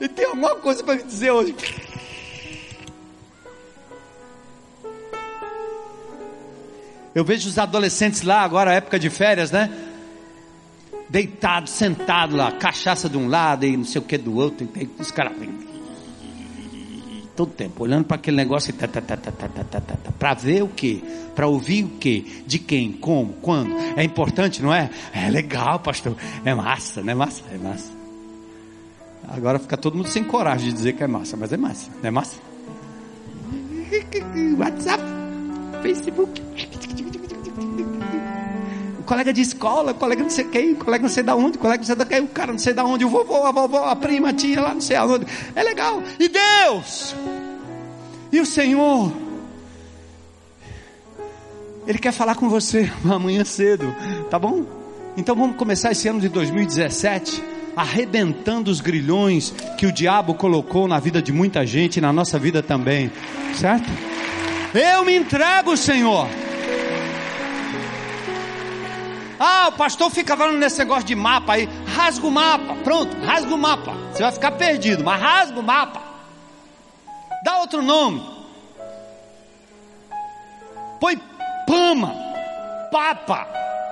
ele tem alguma coisa para me dizer hoje. Eu vejo os adolescentes lá, agora época de férias, né? Deitado, sentado lá, cachaça de um lado e não sei o que do outro, e os caras todo tempo olhando para aquele negócio tá, tá, tá, tá, tá, tá, tá, tá, para ver o que, para ouvir o que, de quem, como, quando. É importante, não é? É legal, pastor. É massa, não é massa? É massa. Agora fica todo mundo sem coragem de dizer que é massa, mas é massa, não é massa? WhatsApp, Facebook colega de escola, colega não sei quem, colega não sei da onde, colega não sei da quem, o cara não sei da onde, o vovô, a vovó, a prima, a tia lá não sei aonde. É legal. E Deus, e o Senhor, Ele quer falar com você amanhã cedo, tá bom? Então vamos começar esse ano de 2017 arrebentando os grilhões que o diabo colocou na vida de muita gente e na nossa vida também, certo? Eu me entrego, Senhor. Ah, o pastor fica falando nesse negócio de mapa aí. Rasga o mapa, pronto, rasga o mapa. Você vai ficar perdido, mas rasga o mapa. Dá outro nome. Põe pama, papa,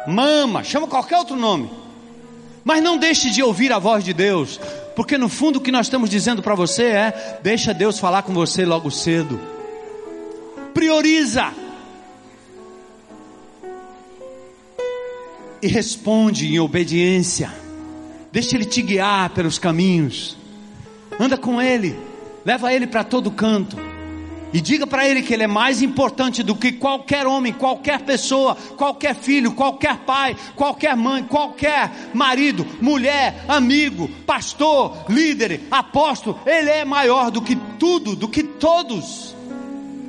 mama, chama qualquer outro nome. Mas não deixe de ouvir a voz de Deus, porque no fundo o que nós estamos dizendo para você é: deixa Deus falar com você logo cedo. Prioriza. E responde em obediência. Deixa Ele te guiar pelos caminhos. Anda com Ele, leva Ele para todo canto. E diga para Ele que Ele é mais importante do que qualquer homem, qualquer pessoa, qualquer filho, qualquer pai, qualquer mãe, qualquer marido, mulher, amigo, pastor, líder, apóstolo. Ele é maior do que tudo, do que todos.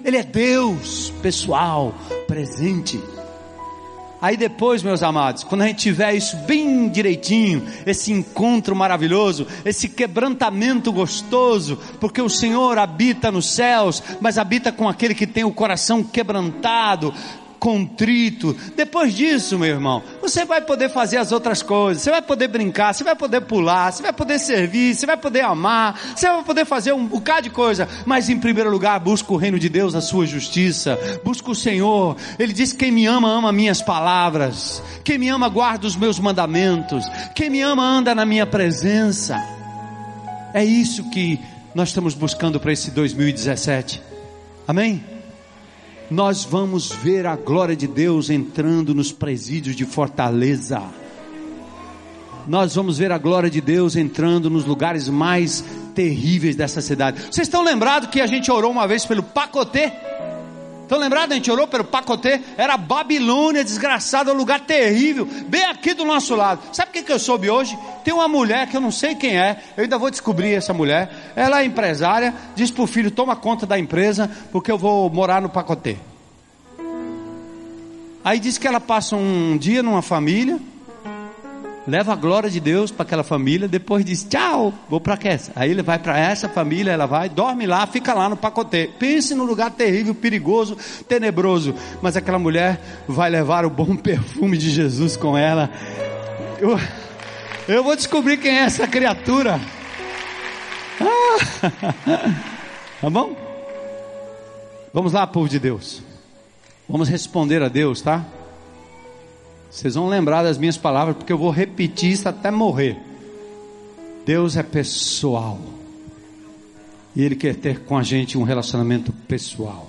Ele é Deus pessoal, presente. Aí depois, meus amados, quando a gente tiver isso bem direitinho, esse encontro maravilhoso, esse quebrantamento gostoso, porque o Senhor habita nos céus, mas habita com aquele que tem o coração quebrantado, contrito. Depois disso, meu irmão, você vai poder fazer as outras coisas. Você vai poder brincar, você vai poder pular, você vai poder servir, você vai poder amar, você vai poder fazer um bocado de coisa. Mas em primeiro lugar, busca o reino de Deus, a sua justiça. Busca o Senhor. Ele diz: quem me ama, ama minhas palavras. Quem me ama, guarda os meus mandamentos. Quem me ama, anda na minha presença. É isso que nós estamos buscando para esse 2017. Amém? Nós vamos ver a glória de Deus entrando nos presídios de Fortaleza. nós vamos ver a glória de Deus entrando nos lugares mais terríveis dessa cidade. Vocês estão lembrados que a gente orou uma vez pelo Pacotê? Estão lembrados? A gente orou pelo Pacotê, era Babilônia, desgraçada, um lugar terrível, bem aqui do nosso lado. Sabe o que, que eu soube hoje? Tem uma mulher que eu não sei quem é, eu ainda vou descobrir essa mulher. Ela é empresária, diz para o filho: toma conta da empresa, porque eu vou morar no Pacotê. Aí diz que ela passa um dia numa família, leva a glória de Deus para aquela família, depois diz tchau, vou para essa. Aí ele vai para essa família, ela vai, dorme lá, fica lá no pacote. Pense no lugar terrível, perigoso, tenebroso. Mas aquela mulher vai levar o bom perfume de Jesus com ela. Eu, eu vou descobrir quem é essa criatura. Ah, tá bom? Vamos lá, povo de Deus. Vamos responder a Deus, tá? Vocês vão lembrar das minhas palavras, porque eu vou repetir isso até morrer. Deus é pessoal. E Ele quer ter com a gente um relacionamento pessoal.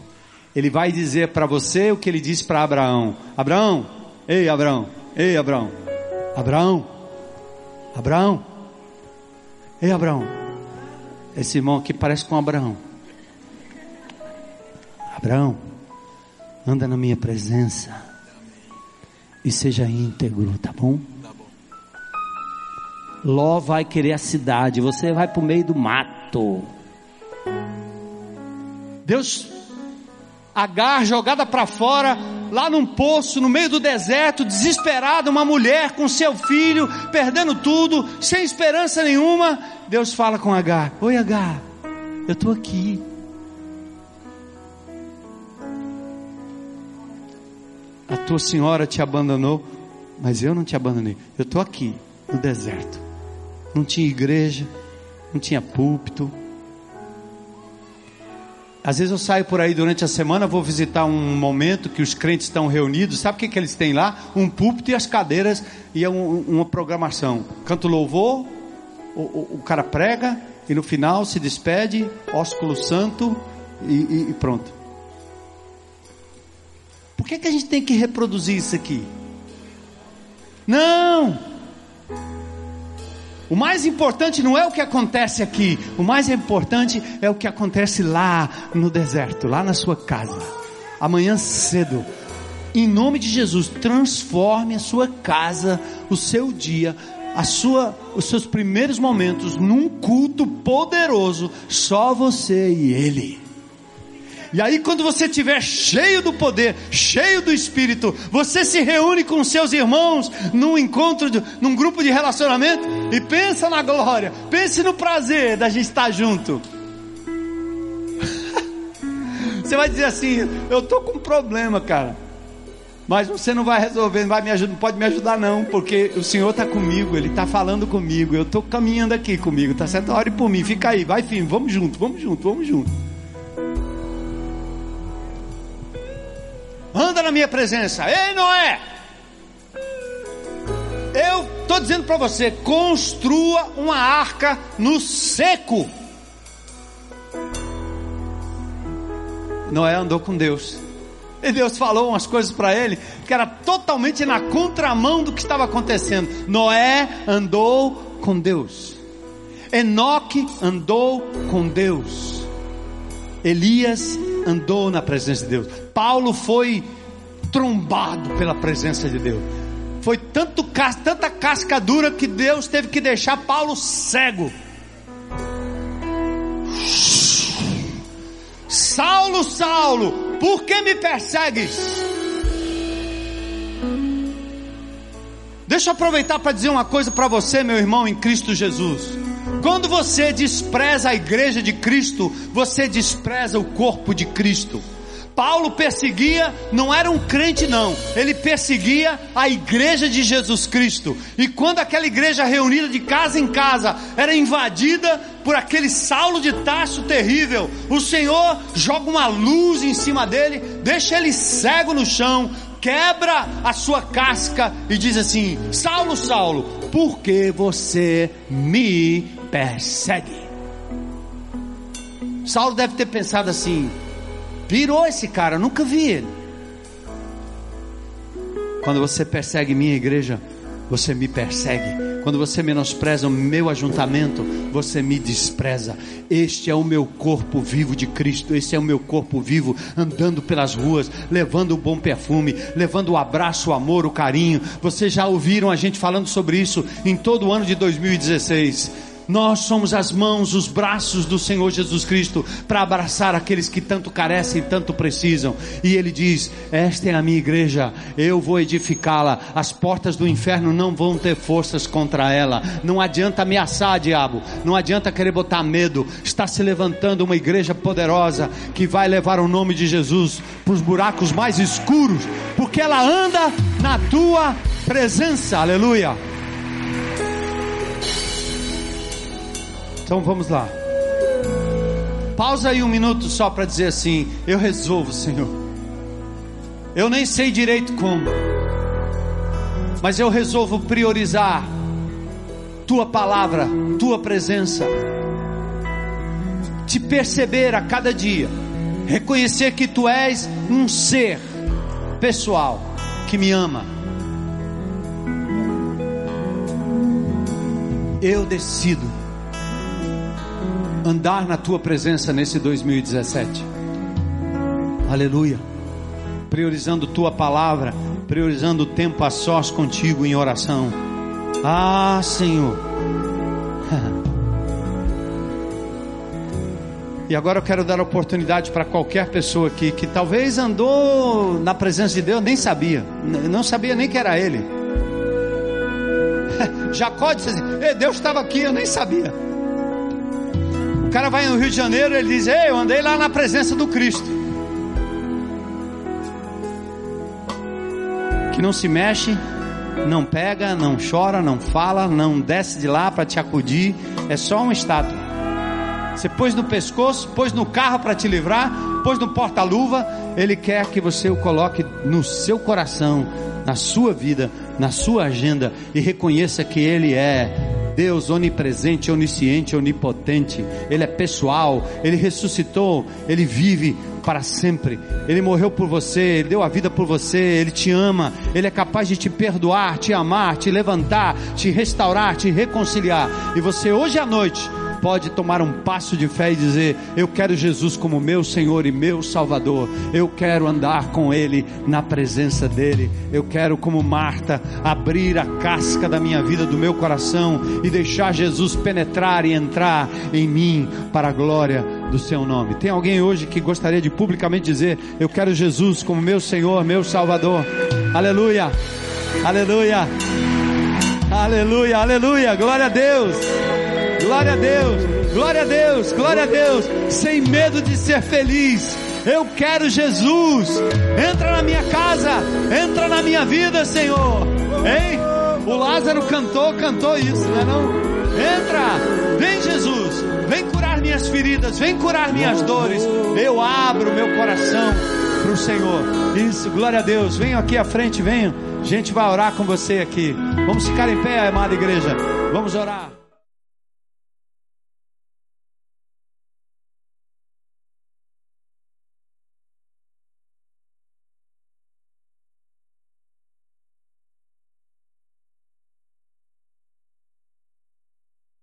Ele vai dizer para você o que ele disse para Abraão: Abraão, ei Abraão, ei Abraão, Abraão, Abraão, ei Abraão. Esse irmão aqui parece com Abraão. Abraão, anda na minha presença e seja íntegro, tá bom? Ló vai querer a cidade, você vai para o meio do mato. Deus, Agar jogada para fora, lá num poço, no meio do deserto, desesperada, uma mulher com seu filho, perdendo tudo, sem esperança nenhuma. Deus fala com Agar: Oi, Agar, eu estou aqui. A tua senhora te abandonou, mas eu não te abandonei. Eu estou aqui, no deserto. Não tinha igreja, não tinha púlpito. Às vezes eu saio por aí durante a semana, vou visitar um momento que os crentes estão reunidos. Sabe o que, que eles têm lá? Um púlpito e as cadeiras e é um, uma programação. Canto louvor, o, o, o, cara prega e no final se despede, ósculo santo e, e, e pronto. Por que, que a gente tem que reproduzir isso aqui? Não! O mais importante não é o que acontece aqui, o mais importante é o que acontece lá no deserto, lá na sua casa. Amanhã cedo, em nome de Jesus, transforme a sua casa, o seu dia, a sua, os seus primeiros momentos num culto poderoso, só você e Ele. E aí, quando você estiver cheio do poder, cheio do Espírito, você se reúne com seus irmãos num encontro, de, num grupo de relacionamento e pensa na glória, pense no prazer da gente estar junto. você vai dizer assim: Eu estou com um problema, cara. Mas você não vai resolver, não, vai me ajudar, não pode me ajudar, não, porque o Senhor está comigo, Ele está falando comigo, eu estou caminhando aqui comigo, tá certo? Ore por mim, fica aí, vai firme, vamos junto, vamos junto, vamos junto. Na minha presença. Ei, Noé! Eu estou dizendo para você: construa uma arca no seco. Noé andou com Deus. E Deus falou umas coisas para ele que era totalmente na contramão do que estava acontecendo. Noé andou com Deus. Enoque andou com Deus. Elias andou na presença de Deus. Paulo foi trombado pela presença de Deus. Foi tanto, tanta casca dura que Deus teve que deixar Paulo cego. Saulo, Saulo, por que me persegues? Deixa eu aproveitar para dizer uma coisa para você, meu irmão, em Cristo Jesus. Quando você despreza a igreja de Cristo, você despreza o corpo de Cristo. Paulo perseguia, não era um crente não, ele perseguia a igreja de Jesus Cristo. E quando aquela igreja reunida de casa em casa era invadida por aquele Saulo de Tarso terrível, o Senhor joga uma luz em cima dele, deixa ele cego no chão, quebra a sua casca e diz assim: Saulo, Saulo, por que você me persegue? Saulo deve ter pensado assim: Pirou esse cara, nunca vi ele. Quando você persegue minha igreja, você me persegue Quando você menospreza o meu ajuntamento, você me despreza. Este é o meu corpo vivo de Cristo, esse é o meu corpo vivo andando pelas ruas, levando o bom perfume, levando o abraço, o amor, o carinho. Vocês já ouviram a gente falando sobre isso em todo o ano de 2016. Nós somos as mãos, os braços do Senhor Jesus Cristo para abraçar aqueles que tanto carecem tanto precisam. E Ele diz: Esta é a minha igreja, eu vou edificá-la. As portas do inferno não vão ter forças contra ela. Não adianta ameaçar, diabo. Não adianta querer botar medo. Está se levantando uma igreja poderosa que vai levar o nome de Jesus para os buracos mais escuros, porque ela anda na tua presença. Aleluia. Então vamos lá. Pausa aí um minuto só para dizer assim: Eu resolvo, Senhor. Eu nem sei direito como, mas eu resolvo priorizar Tua palavra, Tua presença, te perceber a cada dia, reconhecer que Tu és um ser pessoal que me ama. Eu decido andar na tua presença nesse 2017. Aleluia. Priorizando tua palavra, priorizando o tempo a sós contigo em oração. Ah, Senhor. E agora eu quero dar oportunidade para qualquer pessoa aqui que talvez andou na presença de Deus, nem sabia, não sabia nem que era Ele. Jacó disse assim: Deus estava aqui, eu nem sabia. O cara vai no Rio de Janeiro, ele diz: Ei, eu andei lá na presença do Cristo. Que não se mexe, não pega, não chora, não fala, não desce de lá para te acudir, é só uma estátua. Você pôs no pescoço, pôs no carro para te livrar, pôs no porta-luva, ele quer que você o coloque no seu coração, na sua vida, na sua agenda e reconheça que ele é Deus onipresente, onisciente, onipotente, Ele é pessoal, Ele ressuscitou, Ele vive para sempre. Ele morreu por você, Ele deu a vida por você, Ele te ama, Ele é capaz de te perdoar, te amar, te levantar, te restaurar, te reconciliar. E você hoje à noite pode tomar um passo de fé e dizer: Eu quero Jesus como meu Senhor e meu Salvador. Eu quero andar com Ele na presença dEle. Eu quero, como Marta, abrir a casca da minha vida, do meu coração e deixar Jesus penetrar e entrar em mim para a glória do Seu nome. Tem alguém hoje que gostaria de publicamente dizer: Eu quero Jesus como meu Senhor, meu Salvador. Aleluia, aleluia. Aleluia, aleluia, glória a Deus. Glória a Deus, glória a Deus, glória a Deus, sem medo de ser feliz. Eu quero Jesus. Entra na minha casa, entra na minha vida, Senhor. Hein? O Lázaro cantou, cantou isso, não é não? Entra, vem Jesus, vem curar minhas feridas, vem curar minhas dores. Eu abro meu coração para o Senhor. Isso, glória a Deus. Venham aqui à frente, venham. A gente vai orar com você aqui. Vamos ficar em pé, amada igreja. Vamos orar.